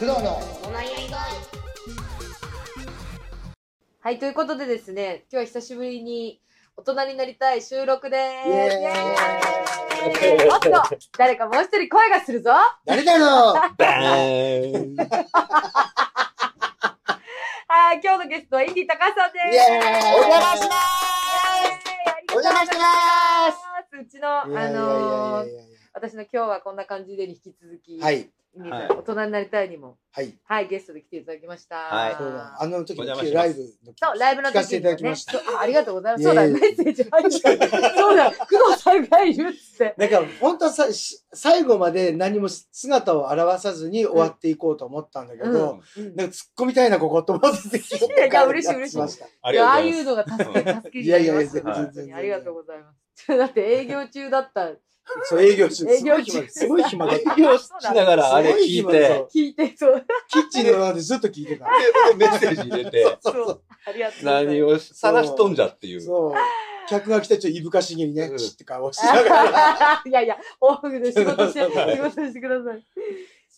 工藤の。はい、ということでですね、今日は久しぶりに大人になりたい収録です。イエーイ。イエーイ。おっと、誰かもう一人声がするぞ。誰だろう。バーン。はい、今日のゲストはインディ高橋さんです。イエーイ。お邪魔しまお邪魔してます。す。うちの、あいやいやいやのーいやい私の今日はこんな感じでに引き続き、やはい大人になりたいにも、はいはい、ゲストで来ていただきました。はいそうだあの時のライブのそう、ライブの時聞かせていただきねましたそうあありがとうございます。そうだ、メッセージ入った。そうだ、工藤さんがいるっつって。なんか本当はさし最後まで何も姿を現さずに終わっていこうと思ったんだけど、うんなんか突っ込みたいなここと思ってていやいや嬉しい嬉しいいや、あ ありがとうございいうのが助け、助けにいやいやなりますよ。全然本当全然にありがとうございます。だって営業中だった。そう営業中営業中す。ごい暇だった。営業しながらあれ聞いて。聞いて、そう。キッチンの中でずっと聞いてた。でメッセージ入れて、そう。そう。ありがとう。何を探しとんじゃっていう。そう。客が来たらちょっといぶかしげにね、うん。チッて顔しながら。いやいや、オフで仕事して、仕事してください。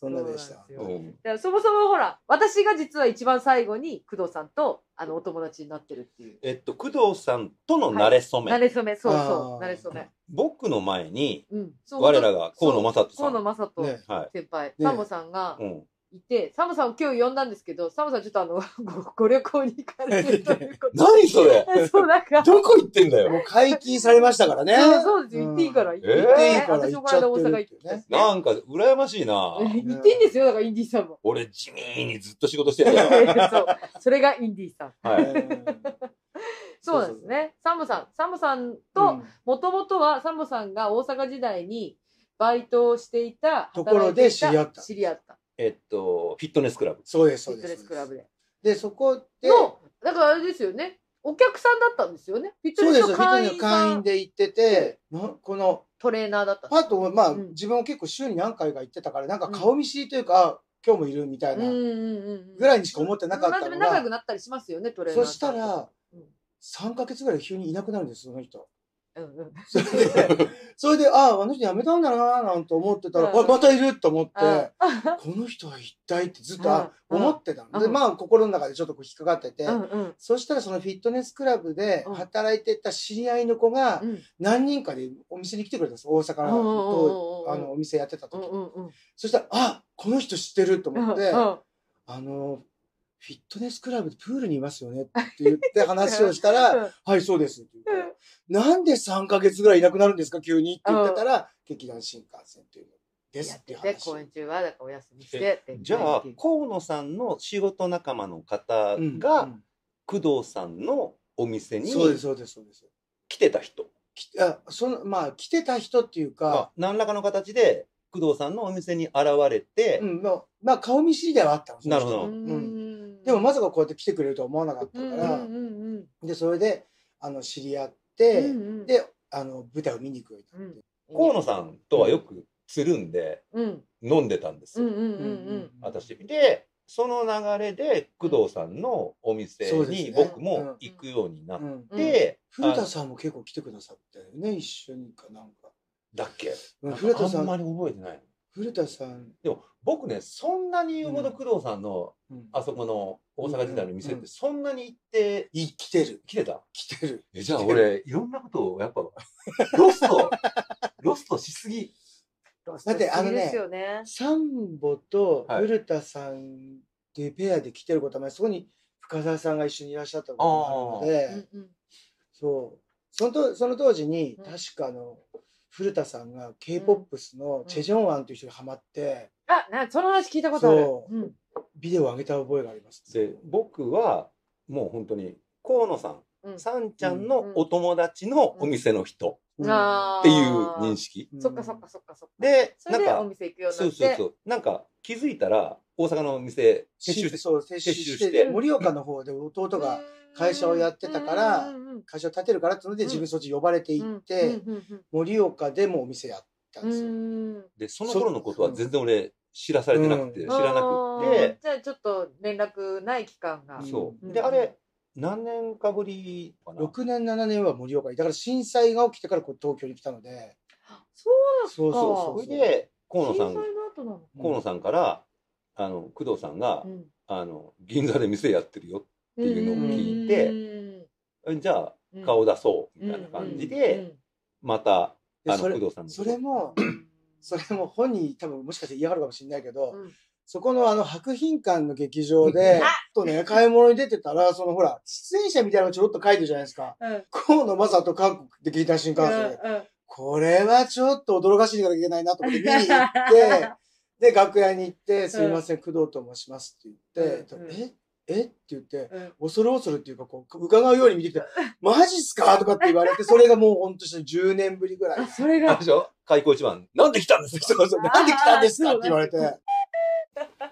そんなでしたそうなんそもそもほら、私が実は一番最後に工藤さんとあのお友達になってるっていう。えっと、工藤さんとの馴れ初め。慣れ初め、そうあそう、ー慣れ初め。僕の前に、うん。我らが河野正人さん。河野正人ねは先輩、ねサンボさんがい。うん。いて、サンボさんを今日呼んだんですけど、サンボさんちょっとあの、ごご旅行に行かれるということ 何それ？で。そう、なんか。どこ行ってんだよ？もう解禁されましたからねそうそうですよ、行っていいから。うん行っていいから私もこの間大阪行ってね。なんか、羨ましいなえ行っていいんですよ、だからインディーさんも。俺、地味にずっと仕事してるよ。そう。それがインディーさん。はい。そうなんですね。サンボさん。サンボさんうと、んもともとはサンボさんが大阪時代にバイトをしていた、ところで知り合った知り合った。えっと、フィットネスクラブ。そうですフィットそうですネスクラブで。でそこでの、だからあれですよね。お客さんだったんですよね。フィットそうですネスの会員フィットネスの会さん、員で行っててなこのトレーナーだったんパッとまあ、うん自分も結構週に何回か行ってたからなんか顔見知りというか、あ今日もいるみたいなうんうんうんうん。ぐらいにしか思ってなかったの仲良がくなったりしますよね、トレーナーそさんと。したらうん3ヶ月ぐらい急にいなくなるんですその人うんうん。それで それであああの人辞めたんだなーなんて思ってたら、うん。あまたいると思って、あこの人は一体ってずっと、思ってたの、でうん。まあ心の中でちょっとこう引っかかってて、うんうん。そしたらそのフィットネスクラブでうん。働いてた知り合いの子がうん。何人かでお店に来てくれたんです大阪うんうんうんとうん。あのお店やってたう時、んうんうん。そしたらあこの人知ってると思って、あのフィットネスクラブでプールにいますよねって言って話をしたら「はいそうです」って言って「なんで3ヶ月ぐらいいなくなるんですか？急に」って言ってたら「劇団新幹線っていうのです」やっって話。公演中はだからお休みして。じゃあ、河野さんの仕事仲間の方うんが、うん。工藤さんのお店にそうですそうですそうです。来てた人。きあそのまあ来てた人っていうか、が何らかの形で工藤さんのお店に現れて、うんまあ、まあ顔見知りではあったのその人なるほど。うん。でもまさかこうやって来てくれるとは思わなかったから、うんうんうんでそれであの知り合っうて、んうん。であの舞台を見に行くようになって、河野さんとはよくつるんでうん。飲んでたんですよ、うんうんうん私。でその流れで工藤さんのお店に僕も行くようになっうんて、古田さんも結構来てくださったよね一緒にかなんか。だっけ？うん古田さん。あんまり覚えてない古田さん、でも僕ねそんなに言うほど工藤さんのうん。あそこの大阪時代の店っうんてそんなに行ってい来てる来てた。来てる。えじゃあ俺いろんなことをやっぱロスト ロストしすぎ。だってあのねですよね。サンボとはい。古田さんでペアで来てることは、まあそこに深澤さんが一緒にいらっしゃったこともあるので、うんうんそう。そのとその当時にうん。確かあの古田さんが K-POP のチェジョンワンという人にハマってあ、なその話聞いたことある。そう。うん。ビデオを上げた覚えがあります。で僕はもう本当に河野さんうん。さんちゃんのお友達のお店の人っていう認識。うん。そっかそっかそっかそっか。でそれでおなんか店行くようになそうって。そうそうなんか気づいたら大阪のお店撤収してそう撤収撤収しして。て盛岡の方で弟が会社をやってたから会社を建てるからってのでうん自分そっち呼ばれて行って盛岡でもお店やったんうんですよ。うん。でその頃のことは全然俺知らされてなくて、うん。知らなくあて。ー、じゃあちょっと連絡ない期間が。うんそう、うん。であれ何年かぶりかな？6年7年は盛岡にだから震災が起きてからこう東京に来たので。そうそうそうそうそれで河野さん震災の後なの。河野さんからあの、工藤さんがう、ん。あの、銀座で店やってるよ。っていうのを聞いてじゃあ、顔出そう、みたいな感じで、また、あの、でそれ工藤さんの。それも、それも本人多分もしかして嫌がるかもしれないけど、うんそこのあの博品館の劇場で、とね、買い物に出てたら、そのほら、出演者みたいなのちょろっと書いてるじゃないですか。うん。河野正人韓国で聞いた新幹線で。これはちょっと驚かしいからいけないなと思って見に行って、で、楽屋に行って、すいません、工藤と申しますって言って、うんうん。え？え？って言って、うん。恐る恐るっていうか、こう、伺うように見てきて、マジっすか？とかって言われて、それがもうほんとして10年ぶりぐらい。あ、。それあれがで、しょ？開口一番、なんで来たんですか？そうそう、なんで来たんですか？って言われて。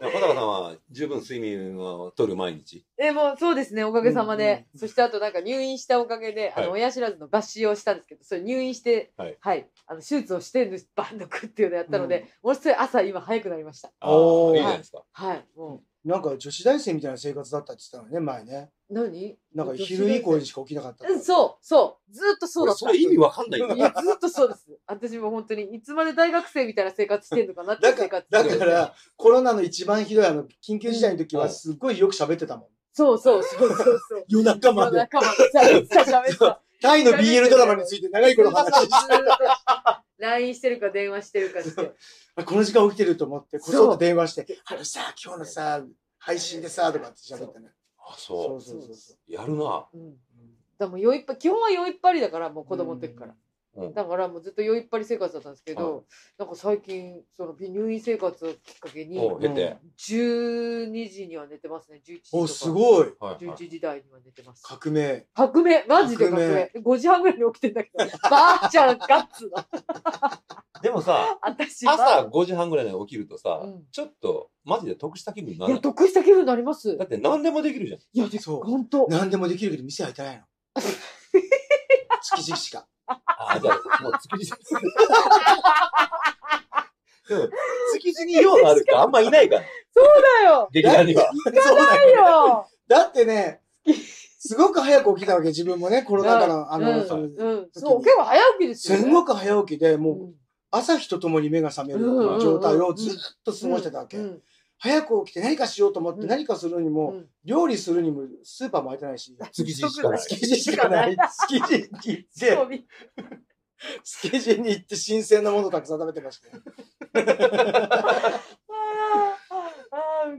小高さんは十分睡眠を取る毎日？え、もうそうですね、おかげさまで。うんそしてあとなんか入院したおかげで、あの、はい親知らずの抜歯をしたんですけど、それ入院して、はいあの、手術をしてんです、バンドクっていうのやったので、ものすごい朝今早くなりました。ああ、いいじゃないですか。はい、もなんか女子大生みたいな生活だったって言ってたのね、前ね。う、何？なんか昼以降にしか起きなかったって。うんそう、そう、ずーっとそうだった。俺それ意味わかんないいや、ずっとそうです。私も本当に、いつまで大学生みたいな生活してんのかなってだから、いう生活。だから、コロナの一番ひどいあの、緊急事態の時うんはすっごいよく喋ってたもん。そうそうそうそうそう。夜中まで。仲間で 喋った喋った。タイの BL ドラマについて長い頃話して LINE してるか電話してるかして。あこの時間起きてると思って、こそっと電話して、あのさ、今日のさ、配信でさ、とかって喋ってね。あ、そそうそうそうそう。う。やるな。うん。だからもう酔いっぱ、基本は酔いっぱりだから、もう子供の時から。うんだからもうずっと酔いっぱり生活だったんですけはど、なんか最近、その入院生活をきっかけに、おう、出て。12時には寝てますね、11時とか。お、すごい。はいはい11時台には寝てます。革命。革命？マジで革革命 !5 時半ぐらいに起きてんだけど、ばあちゃんガッツだ。でもさ、私朝5時半ぐらいに起きるとさうん、ちょっと、マジで得した気分にないや、る。得した気分になりますだ。って何でもできるじゃん。いや、でそうほんと。何でもできるけど店開いてないの。築地しか。あ、じゃあ、もう築地。でも、築地に用がある人あんまいないから、だよ劇団には。そうだないよ。よだってね、すごく早く起きたわけ、自分もね、コロナ禍の、あうの、んその、うん。そう、結構早起きですよ、ね。すんごく早起きで、もう、うん朝日とともに目が覚める状態をずっと過ごしてたわけ。うん早く起きて何かしようと思ってうん何かするにうも、ん料理するにもスーパーも開いてないし、築地しかない。築地しかない。築地に行って、築地に行って新鮮なものたくさん食べてましたよ。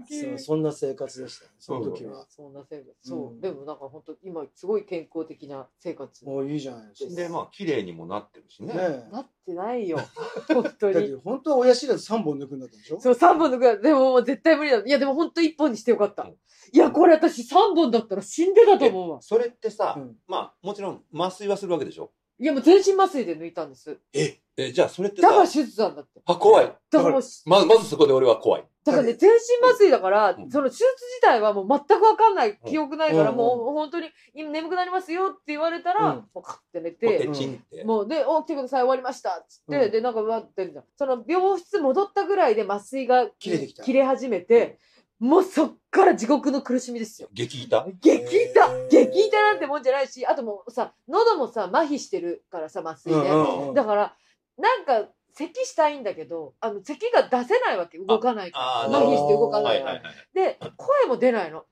そう、そんな生活でしたね、その時は。そんな生活。そうう。んでもなんか本当今すごい健康的な生活。もういいじゃないですか。で、まあ、綺麗にもなってるしね。ねなってないよ。本当え。だっにて。本当は親知らず3本抜くんだったでしょ？そう、3本のぐらい。でももう絶対無理だ。いや、でも本当1本にしてよかった。うんいや、これ私3本だったら死んでたと思うわ。それってさ、うんまあ、もちろん麻酔はするわけでしょ？いや、もう全身麻酔で抜いたんです。ええ、じゃあそれってさ、だから手術なんだって。あ、怖い。だからもう、ま、まずそこで俺は怖い。だからね、全身麻酔だから、うんその手術自体はもう全くわかんない、記憶ないから、うんもう本当に今眠くなりますよって言われたら、うんもうカッて寝ポてテ、チンって。もうで、お、来てください、終わりましたっつって、うんで、なんかわってるじゃん。その病室戻ったぐらいで麻酔が切れてきた切れ始めて、もうそっから地獄の苦しみですよ。激痛？激痛激痛なんてもんじゃないし、あともうさ、喉もさ、麻痺してるからさ、麻酔で。うんうんうんだから、なんか、咳したいんだけど、あの、咳が出せないわけ。動かないから。あ麻痺して動かないから。はいはいはい。で、声も出ないの。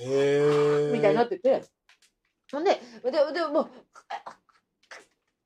へえ。みたいになってて。ほんで、で、でももう、あ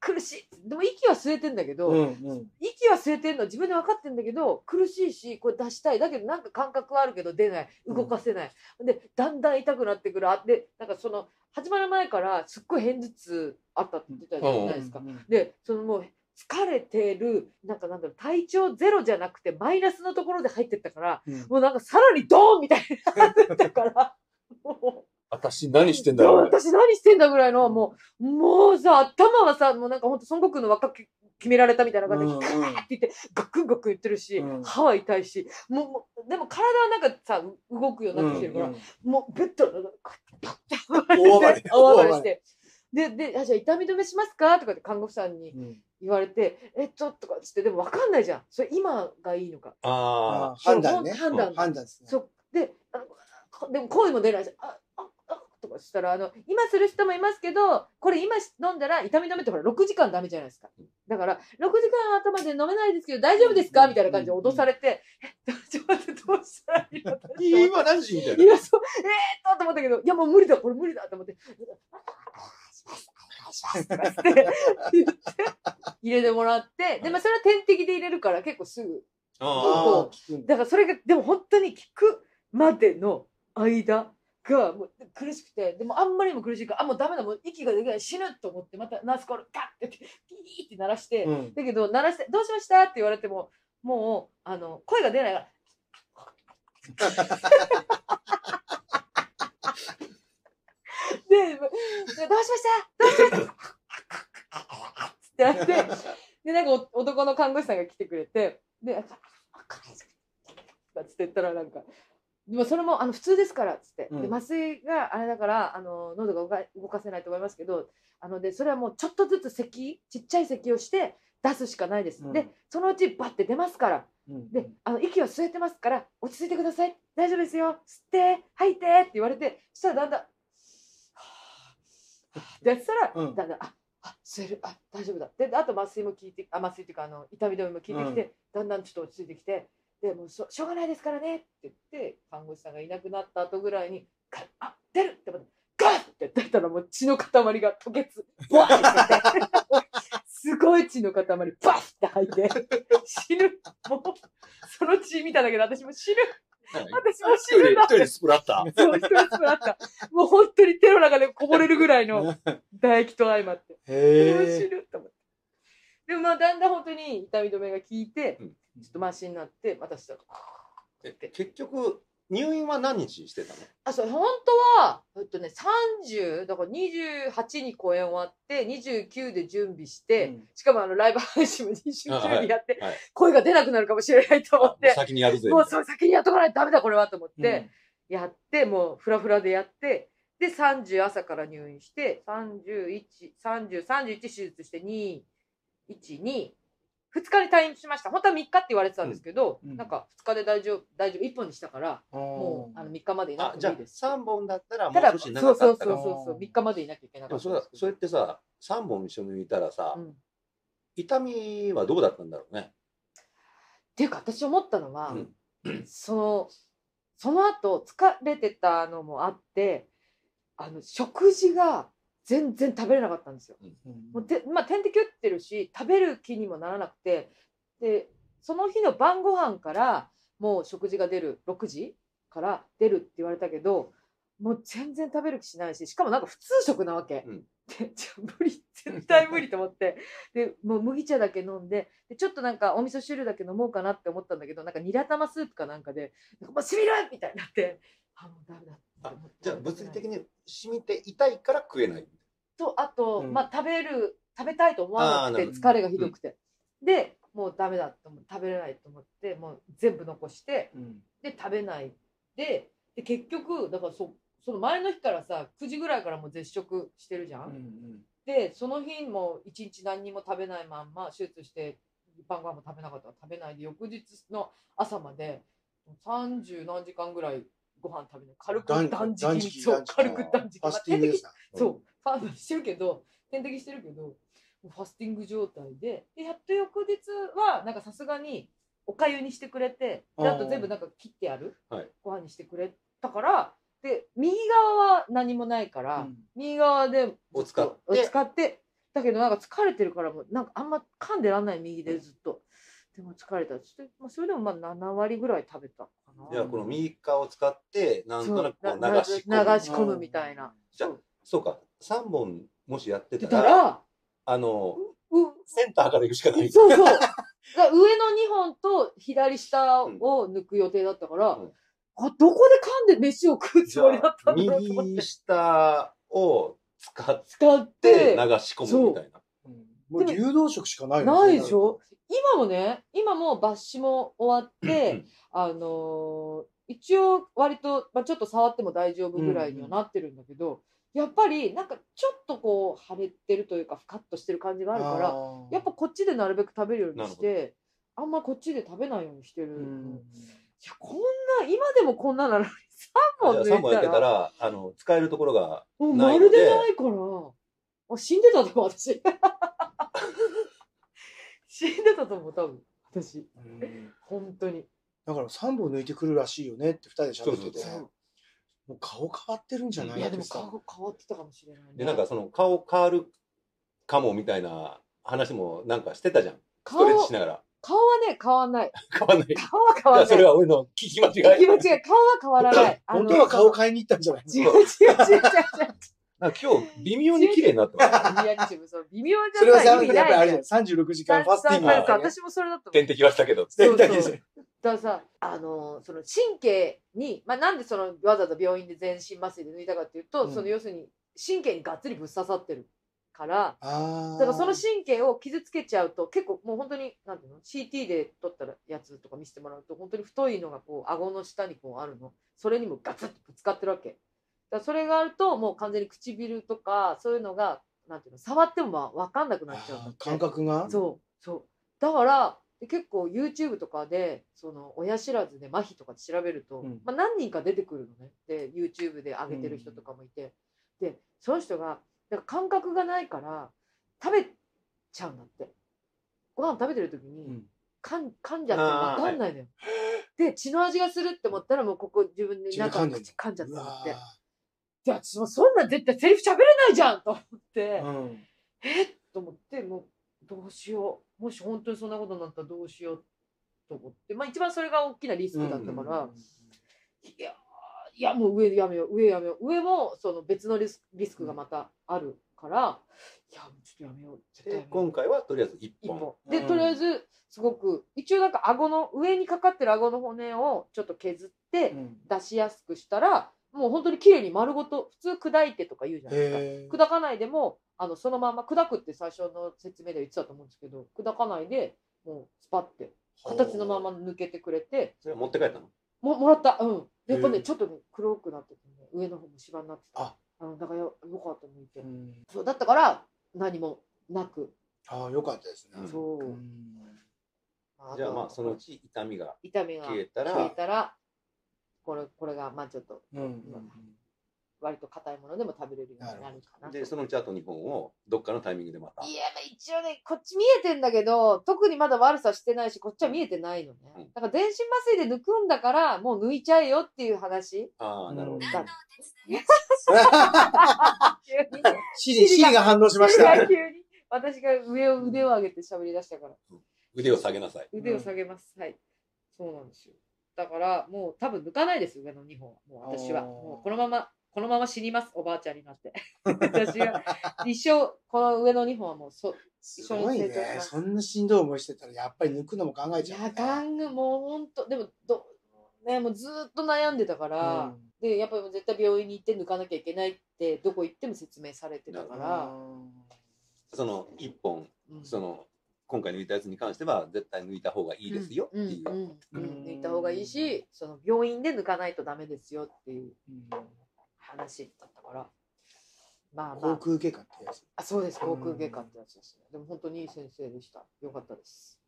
苦しい。でも息は吸えてんだけど、うんうん。息は吸えてんのは自分で分かってんだけど、苦しいし、これ出したい。だけどなんか感覚はあるけど出ない。動かせない。で、だんだん痛くなってくる。あで、なんかその、始まる前からすっごい片頭痛あったって言ってたじゃないですか。うんで、そのもう、疲れてる、なんかなんだろう、体調ゼロじゃなくてマイナスのところで入ってったから、うんもうなんかさらにドーンみたいになってたから、もう、私何してんだろう。私何してんだぐらいの、もう、もうさ、頭はさ、もうなんかほんと孫悟空の輪っかけ決められたみたいな感じで、うんうんガーって言って、ガクンガクン言ってるし、うん歯は痛いし、もうもう、でも体はなんかさ、動くようになってきてるから、うんもうベッドの中、こうやって大暴れ大暴れして。で、で、あじゃあ痛み止めしますか？とかって看護婦さんにうん言われて、えっと、とかっつって、でも分かんないじゃん。それ今がいいのか。ああ判断ね。判断判断ですね。そう。で、あのこでも声も出ないし、あ、あ、あ、とかしたら、あの、今する人もいますけど、これ今飲んだら痛み止めってほら、6時間ダメじゃないですか。だから、6時間頭で飲めないですけど大丈夫ですか？みたいな感じで脅されて、え、ちょっと待って、どうしたらいいの？今何時？みたいな。いや、そう、えーっと、と思ったけど、いや、もう無理だ、これ無理だと思って、入れてもらって、で、まあ、それは点滴で入れるから結構すぐ。だからそれが、でも本当に効くまでの間がもう苦しくて、でもあんまりにも苦しいから、あ、もうダメだ、もう息ができない、死ぬと思って、またナースコールガッてやって、ピーって鳴らして、うん。だけど、鳴らして、どうしましたって言われても、もう、あの、声が出ないから、で、どうしました？どうしました？ってなって、で、なんかお男の看護師さんが来てくれて、で、あつって言ったらなんか、でもそれもあの普通ですからっつって、うん。で麻酔があれだからあの喉が動かせないと思いますけどあのでそれはもうちょっとずつ咳ちっちゃい咳をして出すしかないです、うん。でそのうちバッて出ますから。うんで、あの息は吸えてますから落ち着いてください。大丈夫ですよ。吸って吐いてって言われてそしたらだんだんはぁはぁってやってたら、うん。だんだんああ吸える。あ大丈夫だ。でであと麻酔も効いてあ麻酔っていうかあの痛み止めも効いてきて、だんだんちょっと落ち着いてきてでもうしょしょうがないですからね。って言って看護師さんがいなくなった後ぐらいにあ出る！って思ってガッ！って出たらもう血の塊が吐血 バーってすごい血の塊バッって吐いて死ぬ。もうその血見ただけで私も死ぬ。私も一人で、死ぬな一人でスプラッター。そう一人ずつあったもう本当に手の中でこぼれるぐらいの 唾液と相まって。へもう死え。ぬと思って。でもまあだんだん本当に痛み止めが効いて、うんちょっとマシになってまたしたらえ結局、入院は何日してたの？あそう本当はえっとね30だから28に公演終わって29で準備して、うん。しかもあのライブ配信も29でやって、はいはい。声が出なくなるかもしれないと思って。先にやるぜ。もうそう先にやっとかないとダメだこれはと思っうん。て、やってもうフラフラでやってで30朝から入院して303031手術して212 2日に退院しました。本当は3日って言われてたんですけど、うん。なんか2日で大丈夫大丈夫1本にしたからももうあの3日までいなあじゃあくてもいいです。3本だったらもう少しそうそうそう長かったらそうそう3日までいなきゃいけなかったそれってさ3本一緒にいたらさ、うん。っ痛みはどうだったんだろうね？ていうか私思ったのは、うん。そのその後疲れてたのもあってあの食事が全然食べれなかったんですよ。もうでまあ、点滴打ってるし食べる気にもならなくて。でその日の晩ご飯からもう食事が出る6時から出るって言われたけどもう全然食べる気しないししかもなんか普通食なわけ。うん。でじゃあ無理絶対無理と思って。でもう麦茶だけ飲んででちょっとなんかお味噌汁だけ飲もうかなって思ったんだけどなんかニラ玉スープかなんかでなんかもうしみるみたいになってあもうダメだって思って。じゃあ物理的に染みて痛いから食えないとあと、うん。まあ食べる食べたいと思わなくて疲れがひどくて、でもうダメだと思って食べれないと思ってもう全部残してうん。で食べないでで結局だからそその前の日からさ9時ぐらいからもう絶食してるじゃん、うんでその日も一日何にも食べないまんま手術して晩ご飯も食べなかったら食べないで翌日の朝まで30何時間ぐらいご飯食べない軽く断断食そう軽く断食。そう、ファンしてるけど、点滴してるけど、ファスティング状態で、でやっと翌日は、なんかさすがにおかゆにしてくれて、であと全部なんか切ってやる、はい。ご飯にしてくれたから、で、右側は何もないから、うん。右側でを使って。を使って、だけどなんか疲れてるからもう、なんかあんま噛んでらんない右でずっと。でも疲れた。そしてまあ、それでもまあ7割ぐらい食べたかな。じゃあこの右側を使ってなんとなくこう流し込む。な流し込むみたいな。じゃそうか3本もしやって出たらたら、あのうセンターから行くしかない。そうそう。上の2本と左下を抜く予定だったから、うん。あどこで噛んで飯を食うつもりだったあんだろうと思っ右て。下を使っ使ってて流、し込むみたいな。う。ん。もう流動食しかないよねないでしょ？今もね、今も抜歯も終わって、あのー一応割と、まあ、ちょっと触っても大丈夫ぐらいにはなってるんだけど、やっぱりなんかちょっとこう腫れてるというか、ふかっとしてる感じがあるから、やっぱこっちでなるべく食べるようにして、あんまこっちで食べないようにしてる。うん。いや、こんな、今でもこんななのに、3本じゃあ3本や抜いたら、ってたらあの使えるところがもうまるないので。でないから、あ死んでたと思う、私。死んでたと思う多分。私。うん。本当に。だから3本抜いてくるらしいよねって2人で喋ってて。そうそうもう顔変わってるんじゃないいやでも顔変わってたかもしれないね。で、なんかその顔変わるかもみたいな話もなんかしてたじゃん。ス顔トレッチしながら。顔はね変わんない。変わんない。顔は変わんない。それは俺の聞き間違い。気持ちが顔は変わらない。本当は顔変えに行ったんじゃない違う違う違う違う違う。なんか今日微妙に綺麗になってます。いう微妙じゃない。意味やっぱりあれないじゃん。36時間ファスティング私もそれだと思う点滴はしたけど。だからさ、あのその神経に、まあ、なんでそのわざわざ病院で全身麻酔で抜いたかっていうと、うん。その要するに神経にがっつりぶっ刺さってるからあだからその神経を傷つけちゃうと結構もう本当になんていうの？CT で撮ったやつとか見せてもらうと本当に太いのがこう顎の下にこうあるの。それにもガツッとぶつかってるわけ。だからそれがあるともう完全に唇とかそういうのがなんていうの？触ってもまあ分かんなくなっちゃうんだって感覚が？そう。そう。だからで結構 YouTube とかでその親知らずで麻痺とかで調べると、うん。まあ、何人か出てくるのね。で YouTube で上げてる人とかもいて、でその人がだから感覚がないから食べちゃうんだって。ご飯食べてる時に、うん。かん噛んじゃって分かんないのよ、で血の味がするって思ったらもうここ自分で中口噛んじゃったんだってで私もそんなん絶対セリフ喋れないじゃんと思って、ーうん。えっ？と思ってもうどうしようもし本当にそんなことになったらどうしようと思って。まあ一番それが大きなリスクだったから、いやーいやもう上やめよう上やめよう。上もその別のリスリスクがまたあるから、いやもうちょっとやめよう絶対今回はとりあえず一一本。本でうん。とりあえずすごく一応なんか顎の上にかかってる顎の骨をちょっと削ってうん。出しやすくしたら、もう本当に綺麗に丸ごと普通砕いてとか言うじゃないですか。砕かないでもあのそのまま砕くって最初の説明で言ってたと思うんですけど砕かないでもうスパッて形のまま抜けてくれてそれ持って帰ったの？ももらった。うん。でやっぱねちょっとね黒くなっててね上の方も芝になってた。あ。うんだからよよかった抜いて、うん。そうだったから何もなく。ああよかったですね。うん。そう、うん。じゃあとまあそのうち痛みが痛みが消えたら消えたらこれこれがまあちょっとうんうん割と硬いものでも食べれるようになるかなとでそのうちあと2本をどっかのタイミングでまた？いや、まあ一応ね、こっち見えてんだけど、特にまだ悪さしてないし、こっちは見えてないのね。うんだから全身麻酔で抜くんだから、もう抜いちゃえよっていう話。ああなるほど。シリ、シリが反応しました。急に。私が上を腕を上げて喋り出したから。腕を下げなさい腕を下げます。はい。そうなんですよ。だから、もう多分抜かないです、上の2本は。もう私は。もうこのまま、このまま死にます、おばあちゃんになって。私は、一生、この上の2本はもう、そすごいね。そんなしんどい思いしてたら、やっぱり抜くのも考えいや、ちゃうね。玩具もう本当、でもど、ね、もうずーっと悩んでたから、うん。で、やっぱり絶対病院に行って抜かなきゃいけないって、どこ行っても説明されてたから、その1本うん。その今回抜いたやつに関しては絶対抜いた方がいいですよっていう、うん。抜いた方がいいし、その病院で抜かないとダメですよっていう。うん話だったから、まあま航あ、空外科ってやつ？あそうです、航空外科ってやつですね。でも本当にいい先生でした。よかったです。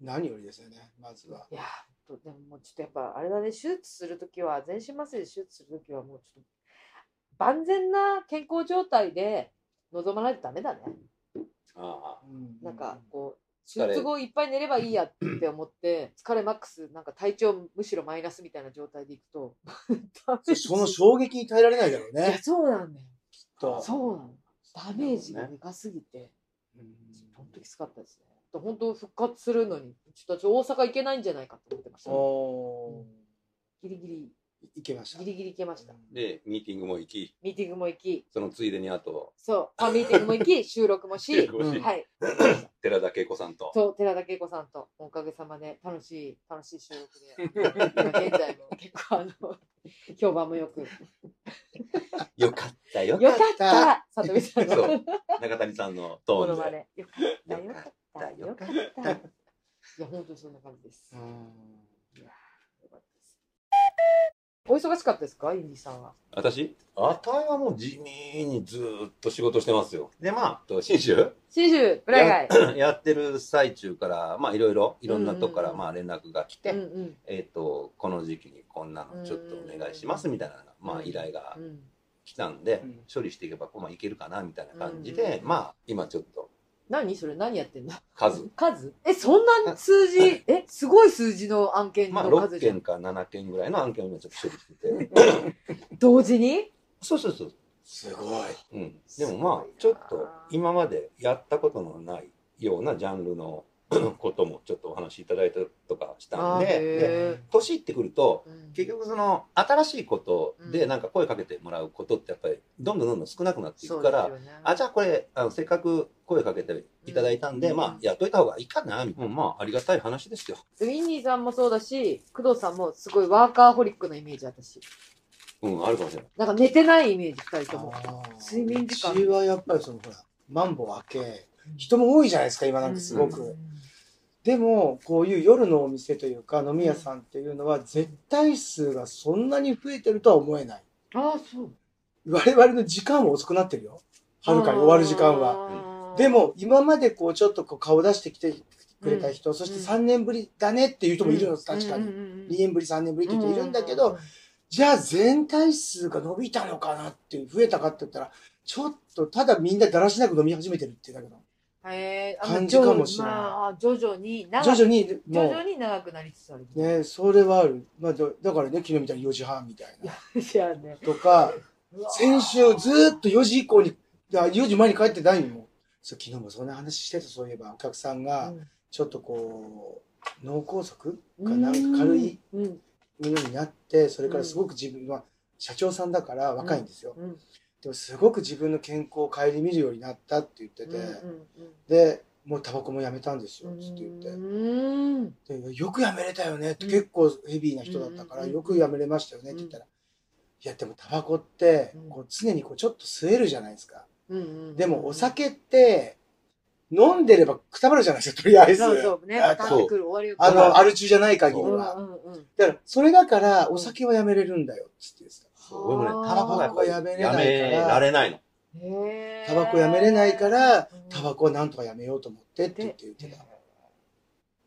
何よりですよね、まずは。いやとでももうちょっとやっぱあれだね、手術するときは、全身麻酔で手術するときはもうちょっと万全な健康状態で臨まないとダメだね。ああなんかこう、手術後いっぱい寝ればいいやって思って、疲れマックス、なんか体調むしろマイナスみたいな状態でいくと、その衝撃に耐えられないだろういや、ね。そうなんだよ。とそうなの。ダメージがでかすぎて、うん本当きつかったですね。本当復活するのに、ちょっと大阪行けないんじゃないかと思ってました。おギリギリ、ーいけました。ギリギリ行けました。でミーティングも行きミーティングも行き、そのついでにあとそう、まあ、ミーティングも行き、収録もし、収録もしはい。寺田恵子さんとそう、寺田恵子さんと、おかげさまで楽しい、楽しい収録で、今現在も 結構あの、評判もよく。よかったよよかったさとみさんのそう中谷さんのトーンでものまね。よかった、よかった、よかった。いや、本当にそんな感じです。うんいやよかったです。お忙しかったですか、インディさんは。私？あたいはもう地味にずーっと仕事してますよ。でまあと信州？新州、ブライガイ。やってる最中からまあいろいろいろんなとこからうんうんうん。まあ連絡が来て、うんうん。えっ、とこの時期にこんなのちょっとお願いしますみたいなまあ依頼がうん来たんで、うん。処理していけばまあいけるかなみたいな感じで、まあ今ちょっと何？それ何やってんの？数。数？え、そんな数字、え、すごい数字の案件まあ、6の数じゃん。件か7件ぐらいの案件を今ちょっと処理してて。同時に？そうそうそう。すごい。うん。でもまあ、ちょっと今までやったことのないようなジャンルのこともちょっとお話しいただいたりとかしたんで、でへ年いってくると、ーうん結局その新しいことうんでなんか声かけてもらうことってやっぱりどんどんどんどん少なくなっていくから、ねあ、じゃあこれ、あのせっかく声かけていただいたんで、うんまあ、やっといた方がいいかな、みたいな。まあ、ありがたい話ですよ。ウィンニーさんもそうだし、工藤さんもすごいワーカーホリックなイメージ、私。うん、あるかもしれない。なんか寝てないイメージ、二人とも。睡眠時間うちはやっぱりそのほら、マンボウ明け、人も多いじゃないですか、今なんかすごく。うんでも、こういう夜のお店というか、飲み屋さんっていうのは、絶対数がそんなに増えてるとは思えない。ああ、そう。我々の時間は遅くなってるよ。はるかに終わる時間は。はで、も、今までこう、ちょっとこう顔出してきてくれた人、そして3年ぶりだねっていう人もいるの、確かに。2年ぶり、3年ぶりって人いるんだけど、、じゃあ全体数が伸びたのかなっていう、増えたかって言ったら、ちょっとただみんなだらしなく飲み始めてるってだけど、へーあ感じかもしれないまあ、徐々に長く、徐々に、徐も々に長くなりつつある。う、ね、それはある。まあ、だだからね、昨日みたいに4時半みたいな。ね。とか、先週ずーっと4時以降に、いや4時前に帰ってないのも。そう昨日もそんな話してた、そういえば、お客さんが、ちょっとこう、脳梗塞かなんか軽いうん。ものになって、それからすごく自分は、社長さんだから若いんですよ。うん。でもすごく自分の健康を顧みるようになったって言ってて、うんで、もうタバコもやめたんですよ、うんつって言って。うん。でよくやめれたよねって、うん結構ヘビーな人だったから、うんよくやめれましたよねって言ったら、いやでもタバコってうんこう常にこうちょっと吸えるじゃないですか。うん。でもお酒って飲んでればくたばるじゃないですか、とりあえず。そうそうね。あの、アル中じゃない限りうんは。うんうん。だから、それだからお酒はやめれるんだよ、つって言ってた。そう俺もね、タバコがやっぱりやめれやないからめられないの。タバコやめれないから、うんタバコはなんとかやめようと思ってって言って言ってた。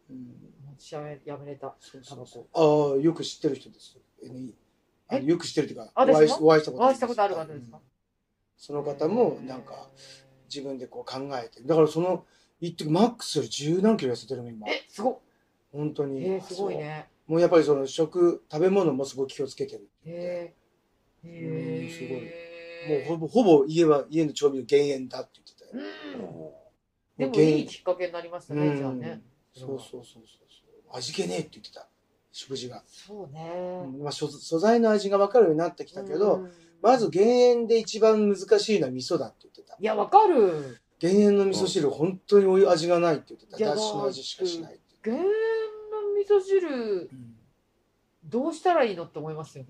うん私やめやめれた。そうタバコ。ああ、よく知ってる人です。NE あのよく知ってるというか、あお会いお会いしたことお会いしたことある方ですか？うんその方も、なんか、自分でこう考えて。だからその、言ってマックスより十何キロ痩せてるの、今。え、すごっ。本当に。えー、すごいね。もうやっぱりその食、食べ物もすごい気をつけてる。へえ。へうんすごいえ。もうほぼ、ほぼ家は、家の調味料減塩だって言ってたよ。うん。でもいいきっかけになりましたね、じゃあね。そうそうそうそうそう。味気ねえって言ってた。食事が。そうね。うんまあ、素素材の味が分かるようになってきたけど、うんまず減塩で一番難しいのは味噌だって言ってた。いや、わかる。減塩の味噌汁、本当におい味がないって言ってた。だしの味しかしない減塩の味噌汁、どうしたらいいのって思いますよね。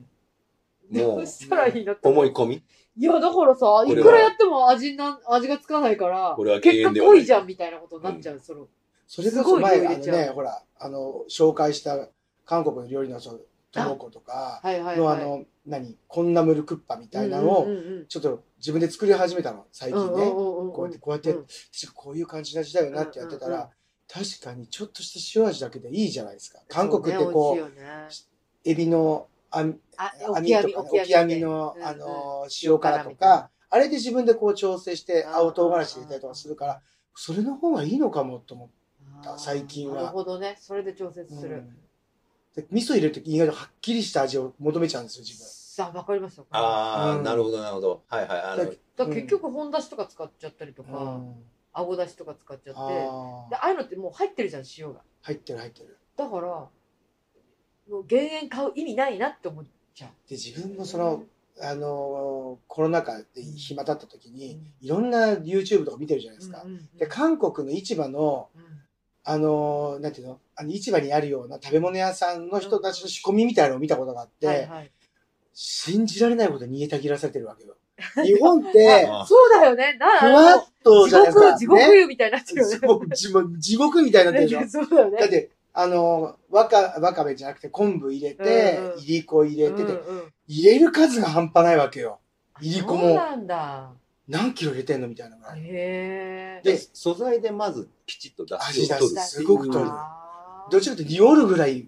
もうしたらいいのって。い。思い込み？いや、だからさ、いれはくらやっても味な、味がつかないからこれは、減結果塩ではない。濃いじゃんみたいなことになっちゃう、その。それこすごい前、あのね、ほら、あの、紹介した韓国の料理のその、トモコとかはいはいはい。のあの、何、コンナムルクッパみたいなのを、うんうんうんちょっと自分で作り始めたの、最近ね。うんうんうんうん。こうやって、こうやって、うん。確かこういう感じの味だよなってやってたうんうんら、確かにちょっとした塩味だけでいいじゃないですか。韓国ってそうこう、ね美味しいよね。エビの網あ、網とかね、オキアミの、あの、塩辛とか、あれで自分でこう調整して青唐辛子入れたりとかするから、それの方がいいのかもと思あー最近はなるほどね。それで調節う。する。うんで味噌入れるとき意外とはっきりした味を求めちゃうんですよ、自分。さあ、わかりますよ。ああ、うんなるほど、なるほど。はいはい。あの、だ結局本だしとか使っちゃったりとか、うんあごだしとか使っちゃって、あでーああいうのってもう入ってるじゃん、塩が。入ってる入ってる。だから、もう減塩買う意味ないなって思っちゃう。で、自分もその、あのーコロナ禍で暇だった時に、うんいろんな YouTube とか見てるじゃないですか。で、韓国の市場の、うんあのーなんていうのあの市場にあるような食べ物屋さんの人たちの仕込みみたいなのを見たことがあって、はいはい。信じられないことに煮えたぎらせてるわけよ。日本って、あ そうだよね。なふわっと地じゃないですか。獄、地獄ね湯みたいになってるよね。地獄地獄地獄みたいになってるでしょ。そうだよね。だって、あの、わか、わかめじゃなくて昆布入れてうんう、んいりこ入れてて、うんうん入れる数が半端ないわけよ。いりこもそうなんだ。何キロ入れてんのみたいなぐらい。へえ。で、素材でまずきちっと出汁を取るっていう。すごく取るどっちかというと匂るぐらい、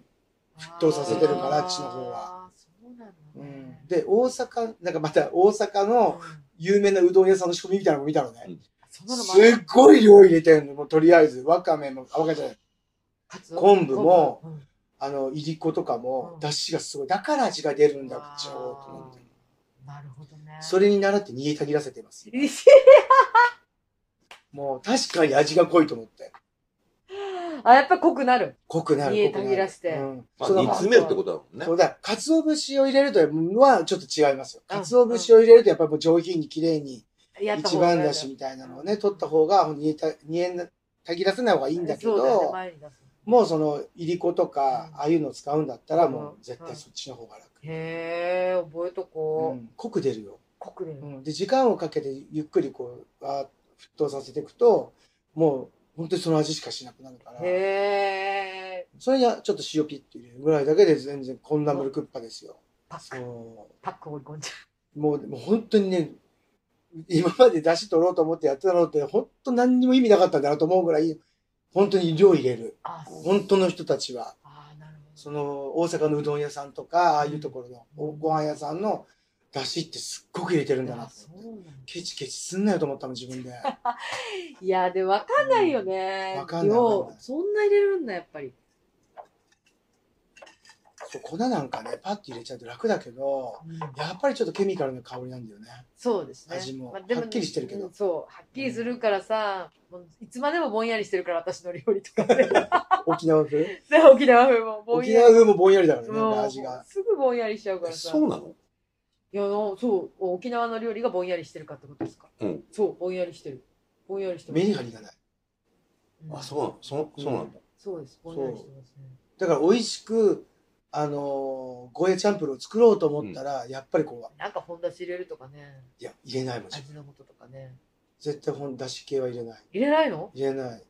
沸騰させてるからあっちの方は。そうなんだうねん。で、大阪、なんかまた大阪の有名なうどん屋さんの仕込みみたいなのも見たのね。そんするっごい量入れてんの。もうとりあえず、わかめも、あ、わかめじゃない。昆布も昆布あの、いりことかもう、ん出汁がすごい。だから味が出るんだ、わーちょーっと思って。うんなるほどね。それに習って煮えたぎらせてます。れもう確かに味が濃いと思って。あ、やっぱ濃くなる。濃くなる。煮え濃くなるたぎらしてうん。まあ、その煮詰めるってことだもんねそ。うだ、鰹節を入れるとはちょっと違いますよ。うん鰹節を入れるとやっぱりもう上品に綺麗に一番だしみたいなのをね、取った方が煮えた、煮えたぎらせない方がいいんだけそうだよねど、前に出すもうその、いりことか、うんああいうのを使うんだったら、うんもう絶対そっちの方が楽。へえ、覚えとうこう。ん、濃く出るよ。濃く出るう。ん、で、時間をかけてゆっくりこう、あー沸騰させていくと、もう、本当にその味しかしなくなるから、へえ。それにはちょっと塩ピッて入れるぐらいだけで全然こんなムルクッパですよ。パック、そパック放り込んじゃう。もう、もう本当にね、今まで出汁取ろうと思ってやってたのって、本当何にも意味なかったんだなと思うぐらい、本当に量入れる。本当の人たちは。その大阪のうどん屋さんとか、ああいうところのおご飯屋さんの出汁ってすっごく入れてるんだなケチケチすんなよと思ったの自分で。いや、でも分かんないよね。わかんかんない量そんな入れるんだ、やっぱり。粉なんかね、パッと入れちゃうと楽だけど、うんやっぱりちょっとケミカルな香りなんだよね。そうですね。味もではっきりしてるけどうんそう、はっきりするからさ、もういつまでもぼんやりしてるから、私の料理とかね。沖縄風？で 沖縄風もぼん沖やり。縄風もぼんやりだからね、味が。すぐぼんやりしちゃうからさ。そうなの？いや、そう、沖縄の料理がぼんやりしてるかってことですか。うん。そう、ぼんやりしてる。ぼんやりしてますメリハリがない。うんあ、そうなの？そそうなんだ。そうです、ぼんやりしてますね。だから美味しく、あのー、ゴーヤチャンプルを作ろうと思ったら、やっぱりこう、なんか本だし入れるとかね、いや、入れないもん。味の素とかね。絶対本だし系は入れない。入れないの？入れない。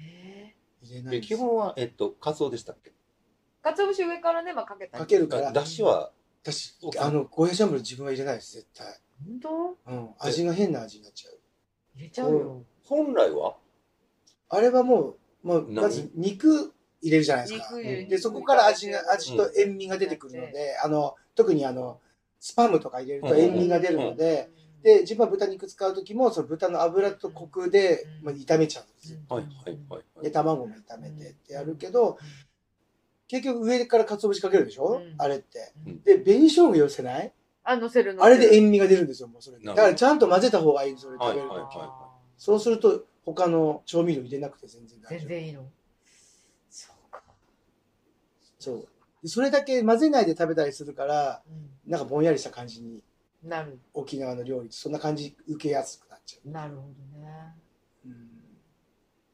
えで、入れない。基本は、えっと、カツオでしたっけ？ー。かつお節上からね、まあかけたり。かけるから、だしは、私、あの、ゴーヤチャンプル自分は入れないです、絶対。本当？うん。味が変な味になっちゃう。入れちゃうよ。本来は？あれはもう、もう、何？まず肉入れるじゃないですか。で、そこから味が、味と塩味が出てくるので、あの、特にあの、スパムとか入れると塩味が出るので、で、自分は豚肉使うときも、その豚の油とコクで、うんまあ、炒めちゃうんですよ。はいはいはいはで、い。卵も炒めてってやるけど、結局上から鰹節かけるでしょ、うんあれって。うんで、紅生姜寄せない？あ、乗せるの。あれで塩味が出るんですよ、もうそれで。だからちゃんと混ぜた方がいい、それ食べるとき。はいはいはそうすると、他の調味料入れなくて全然大丈夫。全然いいの。そうか。そう。でそれだけ混ぜないで食べたりするから、うなんかぼんやりした感じに、ん。なる。沖縄の料理ってそんな感じ受けやすくなっちゃなるほどね。う。うん。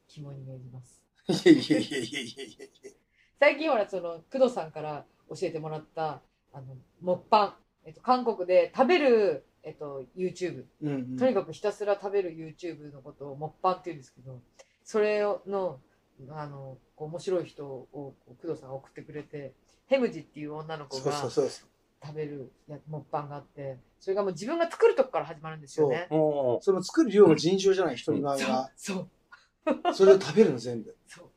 肝に銘じます。いやいやいやいやいや。最近ほら、その、工藤さんから教えてもらった、あの、木パン。えっと、韓国で食べる、えっと、YouTube。うんうんとにかくひたすら食べる YouTube のことを木パンって言うんですけど、それの、あの、面白い人を工藤さんが送ってくれて、ヘムジっていう女の子が。食べるや木パンがあって、それがもう自分が作るとこから始まるんですよね。それも作る量も尋常じゃない、一人前そうが。、そう、それを食べるの全部。そう。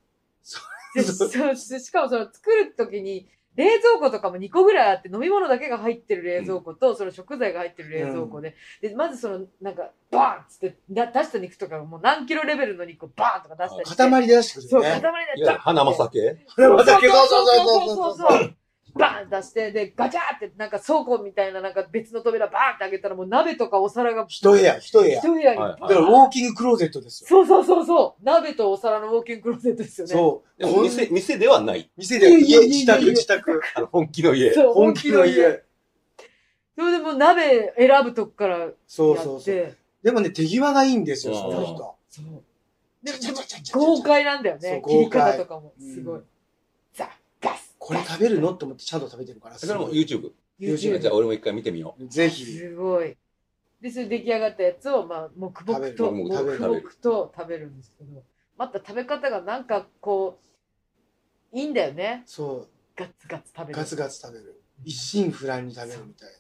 そ うししかもその作る時に冷蔵庫とかも2個ぐらいあって、飲み物だけが入ってる冷蔵庫と、その食材が入ってる冷蔵庫で、うん、で、まずその、なんか、バーンっつって出した肉とかもう何キロレベルの肉をバーンとか出したりして。塊で出してくる、ね。そう、塊で出してくる、花まさけ花まさけそうそうそうそう。バーン出して、で、ガチャーってなんか倉庫みたいななんか別の扉バーンって開けたらもう鍋とかお皿が一部屋、一部屋。一部屋に。はいだからウォーキングクローゼットですよ。そうそうそうそう。鍋とお皿のウォーキングクローゼットですよね。そう。でも店、店ではない。店で、いやい自宅、自宅。あの、本気の家。そう本気の。家。それでもう鍋選ぶとこからやって。そうそうそう。でもね、手際がいいんですよ、うんその人。そう。でちゃでもちゃちゃちゃちゃ豪快なんだよね。切り豪快方とかも。すごい。これ食べるの？と思ってちゃんと食べてるから。それも YouTube。YouTube じゃあ俺も一回見てみよぜひ。すごい。で、それ出来上がったやつを、まあ、黙々と、食べる黙々と食べるんですけど、また食べ方がなんかこう、いいんだよね。そガツガツ食べう、る。ガツガツ食べる。一心不乱に食べるみたいな。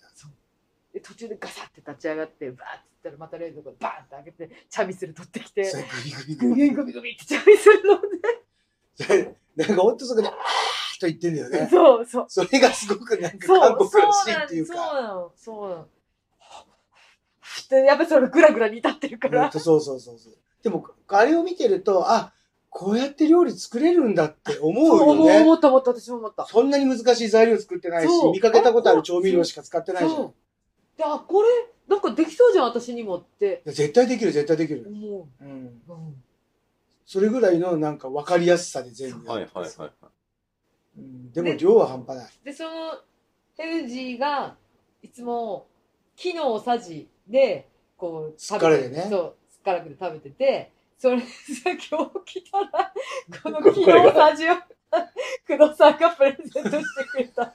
で途中でガサって立ち上がって、バーって言ったらまた冷蔵庫でバーンって開けて、チャミスル取ってきて、グビグビググビビグビグビってチャミスル飲んで。なんかほんとそこで、あーっと言ってんだよね。そうそう。それがすごくなんかそう、韓国そうらしいっていうか。なの、そうなの。やっぱそのグラグラ煮立ってるから。そうそうそうそう。でも、あれを見てると、あ、こうやって料理作れるんだって思うよね。思った思った、私も思った。そんなに難しい材料作ってないしそ、う見かけたことある調味料しか使ってないじゃん。そう。で、あ、これ、なんかできそうじゃん、私にもって絶対できる、絶対できる。思うん。う。うんそれぐらいのなんか分かりやすさで全部はいはいはい。うんでも量は半端ない。で、その、ヘルジーが、いつも、木のさじで、こう、スッカラでねそう、スッカラで食べてて、それさ、今日来たら、この木のさじを、工藤さんがプレゼントしてくれた。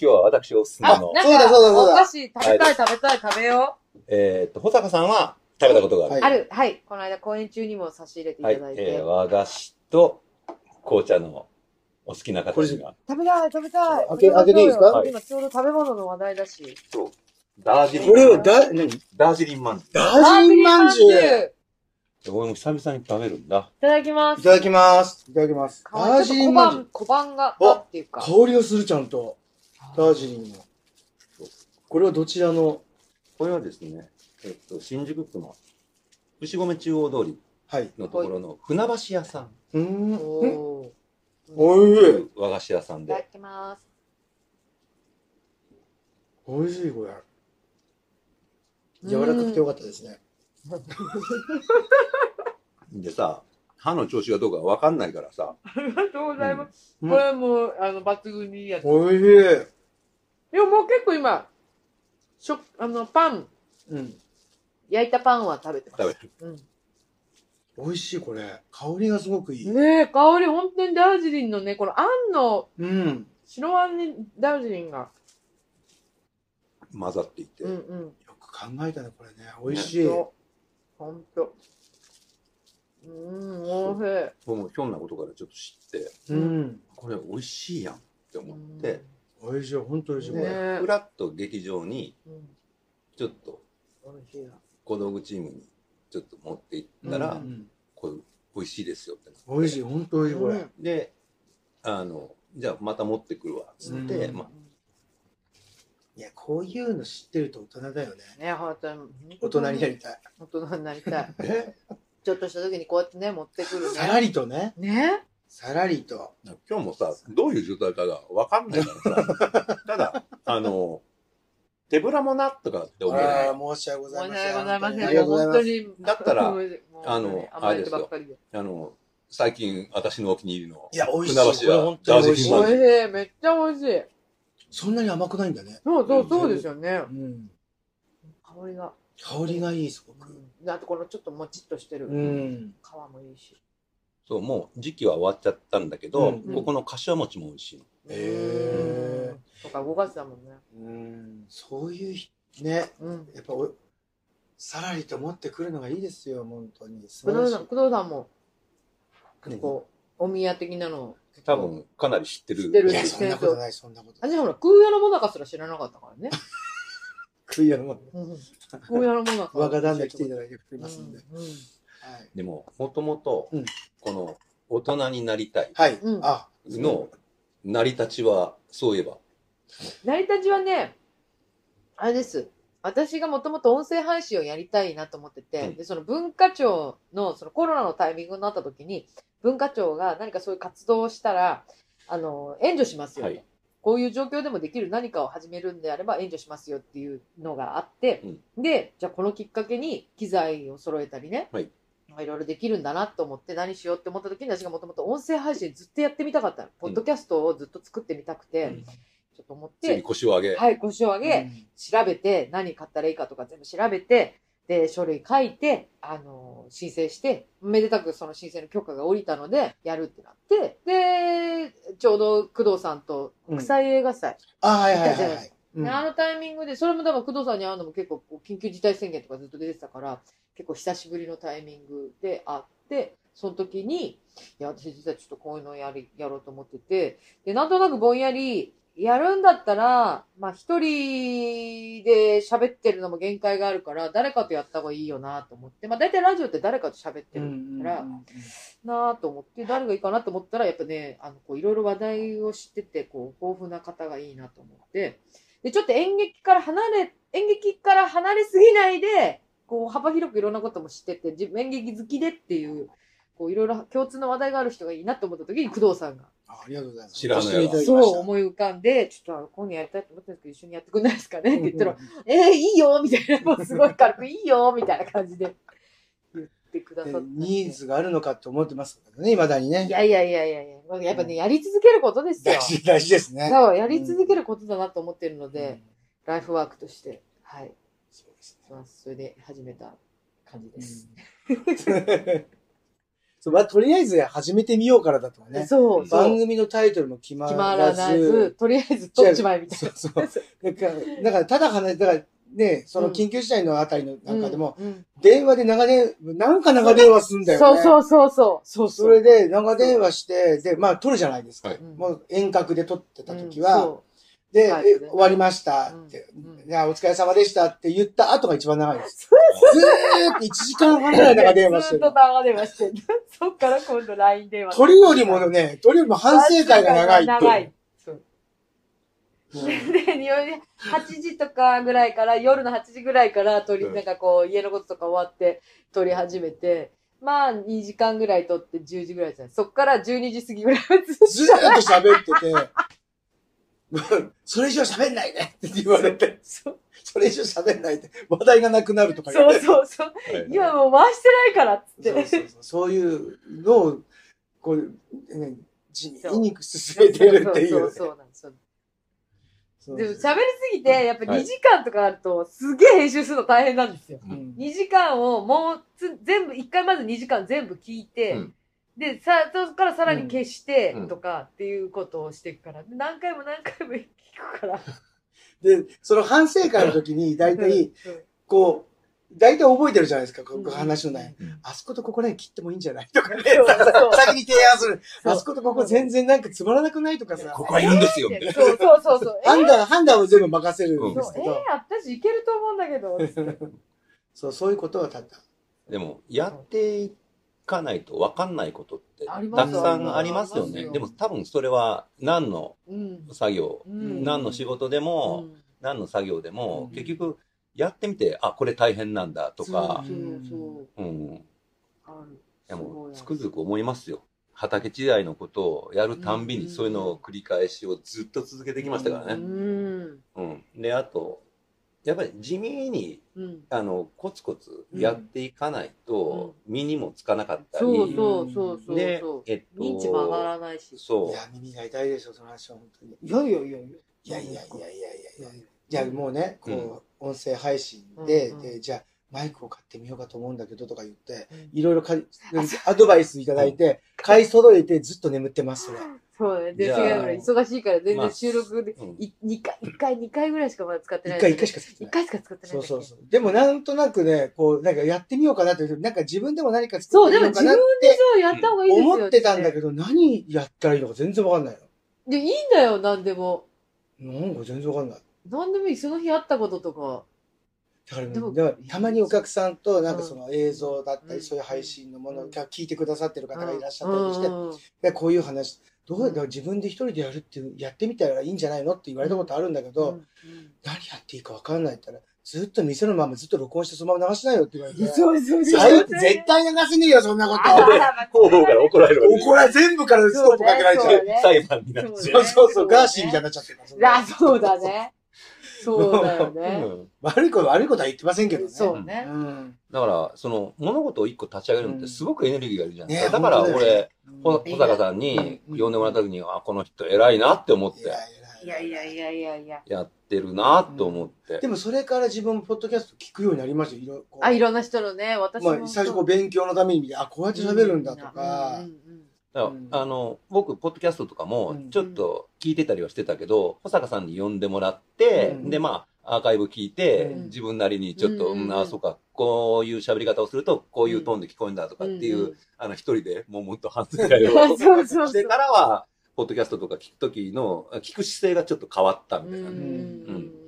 今日は私おすすめあ、の、そうだそうだそうだか、お菓子食べたい食べたい食べよえっと、保坂さんは食べたことがある。う。はいある、はい。この間公演中にも差し入れていはいただい、て。えー和菓子と紅茶のお好きな方には、食べたい食べたい。開け開けていいですか？はい今ちょうど食べ物の話題だし。そう、ダージリン。これはだ、何？ダージリンまんじゅダージリンまんじゅう。いう。俺も久々に食べるんだ。ただきます。いただきます。いただきます。ダージリンまんじゅう。小判が、あっていうか。香りがするちゃんと。ダージリンの。これはどちらの？これはですね、えっと、新宿区の牛込中央通りはい。のところの船橋屋さんうーん。おいしい。和菓子屋さんで、いただきます。おいしい、これ。柔らかくてよかったですね。でさ、歯の調子がどうかわかんないからさ、ありがとうございます。うんこれもう、あの、抜群にいいやつ。おいしい。でももう結構今、しょ、あの、パン、うん。焼いたパンは食べてます。食べる。うん美味しい、これ。香りがすごくいい。ねえ、香り、本当にダージリンのね、このあんの、うん。白あんにダージリンが。混ざっていて、うんうん。よく考えたね、これね。美味しい。そうほんと。うん、おいしい。僕もひょんなことからちょっと知って、うん。これ美味しいやんって思って、美味しい、本当美味しい、こねれ。ふらっと劇場にうん、うん、ちょっとおいしいな。小道具チームにちょっと持っていったら、うんこれ美味しいですよってなって美味しい、本当美味しい、これ。うんであのじゃあまた持ってくるわっつって、うんまあ、いや、こういうの知ってると大人だよね。ね、本当に。大人になりたい。大人になりたい。え？ちょっとした時にこうやってね、持ってくるさらね。りとね。ね？さらりと。今日もさどういう状態かが分かんないからさ ただあの手ぶらもなとかって思うああ、申し訳ございません。申し訳ございません。ありがとうございます。もう本当に。だったら あの甘えてばっかりで。あの最近私のお気に入りのいや、美味しい。船橋屋これ本当に美味しいダージリンまんじゅうおいしい。めっちゃ美味しい。そんなに甘くないんだね。そうそうそうですよねう。ん。香りが。香りがいい、すごく。うんあとこのちょっともちっとしてるうん。皮もいいし。そうもう時期は終わっちゃったんだけど、うんここの柏餅も美味しいのへーうんとか5月だもんね。うん。そういうひ、ね。うん。やっぱお、さらりと持ってくるのがいいですよ、本当に。素工藤さん。工藤さんも、結構、お宮的なの。多分かなり知ってる知ってるいや、そんなことない、そんなことない。あ、じゃあほら、空屋のもなかすら知らなかったからね。食いやのもうん空屋のもなか。若旦那来ていただいてますんで。うんうんはい。でももともとうんこの大人になりたいはいの成り立ちはそういえば。成り立ちはね、あれです。私がもともと音声配信をやりたいなと思ってて、うん。で、その文化庁の、そのコロナのタイミングになった時に、文化庁が何かそういう活動をしたら、あの、援助しますよと。はい。こういう状況でもできる何かを始めるんであれば援助しますよっていうのがあって、で、じゃあこのきっかけに機材を揃えたりね、はいいろいろできるんだなと思って何しようって思った時に私がもともと音声配信ずっとやってみたかったの。ポッドキャストをずっと作ってみたくて、うん。ちょっと思って、腰を上げ、はい、腰を上げ、うん。調べて、何買ったらいいかとか全部調べて、で、書類書いて、あの、申請して、めでたくその申請の許可が下りたので、やるってなって、で、ちょうど工藤さんと国際映画祭、あ、はいはいはいはい。うん。であのタイミングで、それも多分工藤さんに会うのも結構緊急事態宣言とかずっと出てたから、結構久しぶりのタイミングで会って、その時に、いや、私実はちょっとこういうのをやり、やろうと思ってて、で、なんとなくぼんやり、やるんだったら、まあ一人で喋ってるのも限界があるから、誰かとやった方がいいよなと思って、まあ大体ラジオって誰かと喋ってるから、なぁと思って、誰がいいかなと思ったら、やっぱね、あの、こう、いろいろ話題を知ってて、こう、豊富な方がいいなと思って、で、ちょっと演劇から離れ、演劇から離れすぎないで、こう、幅広くいろんなことも知ってて、自分演劇好きでっていう、こう、いろいろ共通の話題がある人がいいなと思った時に、工藤さんが、あありがとうございます。知らないわ。そう思い浮かんで、ちょっとあの今夜やりたいと思ってるんですけど、一緒にやってくんないですかね？って言ったら、えー、いいよみたいな、もうすごい軽く、いいよみたいな感じで。言ってくださでって。ニーズがあるのかって思ってますけどね、未だにね。いやいやいやいやいや、やっぱね、やり続けることですよ大。事、大事ですね。そう、やり続けることだなと思ってるので、うんライフワークとして、はい、そうですします。それで始めた感じです。ね。そうまあ、とりあえず始めてみようからだとかね。そう、そう。番組のタイトルも決ま決らず。まらず、とりあえず取っちまえみたいな。そうそう。だから、だからただ話、だからね、そのうん緊急事態のあたりのなんかでも、電話で長電、なんか長電話すんだよね。そうそうそうそう。それで長電話して、で、まあ撮るじゃないですか。はいもう遠隔で撮ってた時うんは、そで、終わりましたって、お疲れ様でしたって言った後が一番長いです。ずーっと1時間半ぐらい長電話してるずっと。長電話してる。そっから今度 LINE 電話。鳥よりもね、鳥よりも反省会が長いって長い。。そう。で、に8時とかぐらいから、夜の8時ぐらいから撮り、うんなんかこう、家のこととか終わって撮り始めて、まあ、2時間ぐらい撮って10時ぐらいじゃない。そっから12時過ぎぐらいはずっとずーっと喋ってて、それ以上喋んないでって言われて、そうそれ以上喋んないで、話題がなくなるとか言わそうれて。そうそう。はい今もう回してないからっつって。そうそうそうそういうのを、こう、ね、地そう味に進めてるっていそうう。そうそうなんですよ。でも喋りすぎて、やっぱはい。2時間とかあると、すげえ編集するの大変なんですよ。うん。2時間をもうつ全部、1回まず2時間全部聞いて、うん。で、さ、そこからさらに消してうん。とかっていうことをしていくから、何回も何回も聞くから。で、その反省会の時に、大体、うん。こう、大体覚えてるじゃないですか、こうんこ話の内容。うんあそことここら辺切ってもいいんじゃないとかね。先に提案する。あそことここ全然なんかつまらなくないとかさ。ここはいるんですよ、みたいな。そうそうそうそう。判断、判断を全部任せるんですけど。えー、私いけると思うんだけど、そう、そういうことはたった。でも、やっていかないと分かんないことってたくさんありますよね。でも多分それは何のうん。作業、うん何の仕事でも、うん何の作業でも、うん結局やってみて、あ、これ大変なんだとかそ、うそううん。ですつくづく思いますよ。畑違いのことをやるたんびうんにそういうのを繰り返しをずっと続けてきましたからうね。ん。うん。で、あと、やっぱり地味に、うん。あの、コツコツやっていかないと、身にもつかなかったり、そうそうそうそうでそう。、えっと、認知も上がらないし。そいや、耳が痛いでしょ、その話は本当に。いやいやいやいや。いやいやいやいやいやいや。じゃあもうね、こう、うん音声配信で、うんうんで、じゃあマイクを買ってみようかと思うんだけどとか言って、うんいろいろかアドバイスいただいて、買い揃えてずっと眠ってます、それ。そうね。で、忙しいから全まあ然収録で、うんい二回、一回、二回ぐらいしかまだ使ってない。一回一回しか使ってない。一回しか使ってない。そうそうそう。でもなんとなくね、こう、なんかやってみようかなって、なんか自分でも何か作そう、ってでも自分みようかなってでそうやった方がいいですよ。思ってたんだけど。ど、何やったらいいのか全然わかんないで、いいんだよ、なんでも。の。なんか全然わかんない。なんでもいい、その日あったこととか。だから、でもだからたまにお客さんと、なんかその映像だったり、うんそういう配信のものうんが聞いてくださってる方がいらっしゃったりして、うんでこういう話、どうやったら自分で一人でやるっていう、やってみたらいいんじゃないのって言われたことあるんだけど、うん何やっていいかわかんないって言ったら、ずっと店のままずっと録音してそのまま流しないよって言われて。そうそうそう。最絶対流せねえよ、そんなこと。方法から怒られる怒られ、全部からストップかけられちゃう。そうね裁判になっちゃう。そうそうそう、ガーシーみたいになっちゃってるあ、そうだね。そうだよね。うん悪いこと、悪いことは言ってませんけどね。そうね。うん。だから、その、物事を一個立ち上げるのってすごくエネルギーがいるじゃないですか。ねだから俺、うんほ保坂さんにうん呼んでもらった時に、あ、この人偉いなって思っていやいやいやいやいやいや。やってるなと思って。でもそれから自分もポッドキャスト聞くようになりましたよ。いろあ、いろんな人のね、私も。まあ、最初こう勉強のためにあ、こうやって喋るんだとかうん、うんあの、僕、ポッドキャストとかもうん。ちょっと聞いてたりはしてたけど、保坂さんに呼んでもらって、うん。で、まあ、アーカイブ聞いて、うん。自分なりにちょっと、うん。うん、あ、そうか、こういう喋り方をすると、こういうトーンで聞こえるんだとかっていう、うん。あの、一人でもうもっと反省会を してからは、ポッドキャストとか聞くときの、聞く姿勢がちょっと変わったみたいな。うん。うん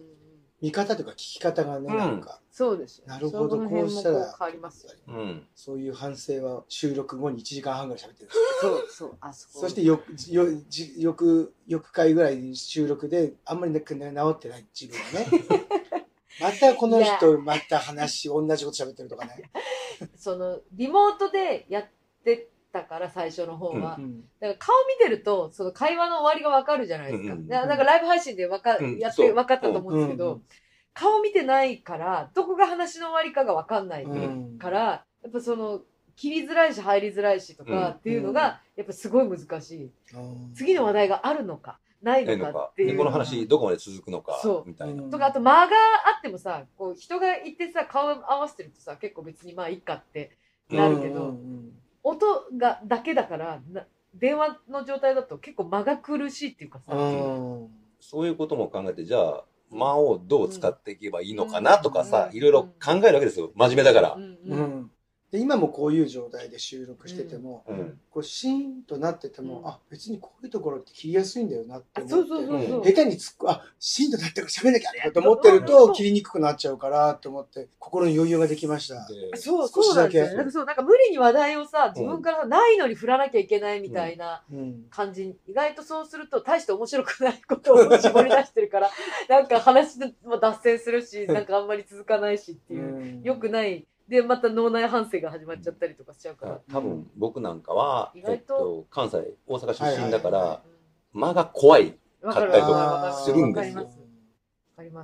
見方とか聞き方がね、うんなんか、そうですよ。なるほど、そのこうしたら変わりますよ。うん。そういう反省は収録後に1時間半ぐらい喋ってる。そうそう。あそこ。そしてよ、よ、じ翌、翌回ぐらい収録で、あんまりね、治ってない自分がね。またこの人、また話、同じこと喋ってるとかね。その、リモートでやってたから、最初の方は。うんだから顔見てると、その会話の終わりがわかるじゃないですか。うんうんだからなんかライブ配信でわか、うんやってわかったと思うんですけど、うん顔見てないから、どこが話の終わりかがわかんないうんから、やっぱその、切りづらいし入りづらいしとうんかっていうのが、やっぱすごい難しい。うん次の話題があるのか、ないのかっ。ていう。で、この話どこまで続くのかみたいな。うんとか、あと間があってもさ、こう人がいてさ、顔合わせてるとさ、結構別にまあいいかってなるけど、うんうん音がだけだからな電話の状態だと結構間が苦しいっていうかさ、うん。そういうことも考えて、じゃあ、間をどう使っていけばいいのかなとかさ、うん。いろいろ考えるわけですよ。真面目だから。う。ん。ううん。んで今もこういう状態で収録してても、うん。こうシーンとなってても、うん。あ別にこういうところって切りやすいんだよなって思って下手に突っ込あシーンとなってるから喋んなきゃと思ってると切りにくくなっちゃうからと思って心に余裕ができました。でそう少しそうなんですよだけなんかそうなんか無理に話題をさ自分からないのに振らなきゃいけないみたいなうん。感じ、意外とそうすると大して面白くないことを絞り出してるから なんか話も脱線するしなんかあんまり続かないしっていう、よくないでまた脳内反省が始まっちゃったりとかしちゃうから、多分僕なんかは、と。と、関西、大阪出身だかはい。はいら、間が怖い。かったりとわかするんですよ。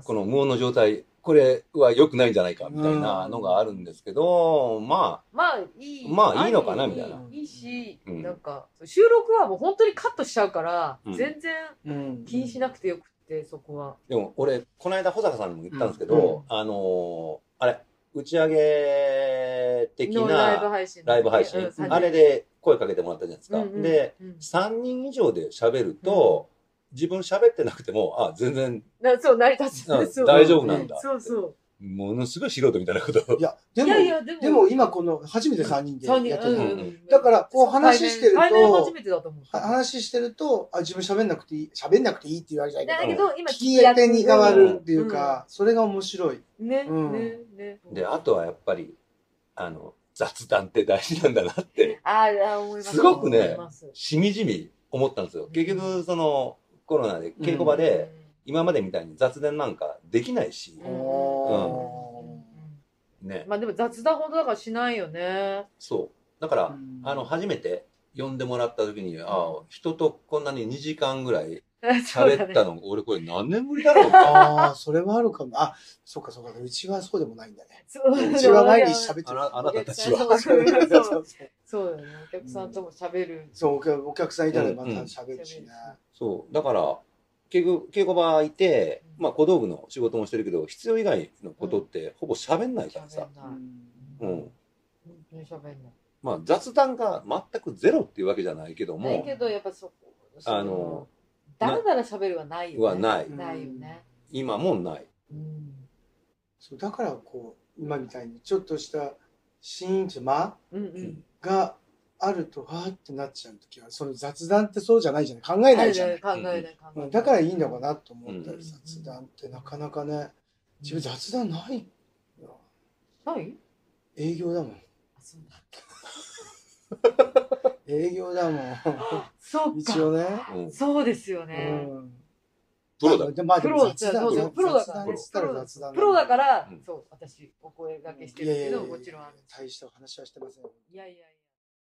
この無音の状態、これは良くないんじゃないか、みたいなのがあるんですけど、ままあいい。まあいいのかなりみたいな。いいし、うん。なんか、収録はもう本当にカットしちゃうから、うん。全然うん気にしなくてよくって、そこは。あ、でも俺、この間保坂さんにも言ったんですけど、あのーあれ、打ち上げ的のライブな配信。ライブ配信、うんあれ、で声かけてもらったじゃないですか。うんうんで、うん3人以上で喋ると、自分喋ってなくても、あ、全然なそう、成り立つ。大丈夫なんだ。そうそう。ものすごい素人みたいなことをい。やでもいやいや、でも、でも今この初めて3人でやってるの、うんうんだからこう話してると対面対面初めてだと思う。は話してるとあ自分喋んなくていい喋んなくていいって言われじゃないけどだけど、今、聞き手に変わるっていうか、それが面白い。うん。ね、うんね、ね。で、あとはやっぱり、あの、雑談って大事なんだなって、あ思います。すごくねしみじみ思ったんですよ。結局、その、コロナで稽古場で、今までみたいに雑談なんかできないしう、んおね。まあでも雑談ほどだからしないよね。そう。だから、うんあの、初めて呼んでもらった時に、ああ、人とこんなに2時間ぐらい喋ったの、俺これ何年ぶりだろう。ああ、それはあるかも。あ、そっかそっか。うちはそうでもないんだね。そううちは毎日喋ってる。あなあなたたちは。そうそうそうそうだよね。お客さんとも喋る。そうお客お客さんいたらまた喋るしね。そう。だから、稽古稽古場いて、まあ小道具の仕事もしてるけど、必要以外のことってほぼ喋んないからさ。うん。本当に喋んない。まあ雑談が全くゼロっていうわけじゃないけども、ないけど、やっぱそこ、そあの、だらだら喋るはないよね。はないないよね。今もない。うん。そうだからこう、今みたいにちょっとしたシーンと間うんうん。があると、わーってなっちゃうときは、その雑談ってそうじゃないじゃない。考えないじゃない。考えない、考えない。うんだからいいのかなと思ったうんり、雑談ってなかなかね、自分雑談ないよ。ない？営業だもん。あそうだ営業だもん。そうか。一応ね。うん。そうですようね。ん。プロだ。でまあでもプロ雑談そうそうプロだからプロだからうん、そう、私、お声掛けしているけど、もちろん。大した話はしてませんよ。いやいやいや。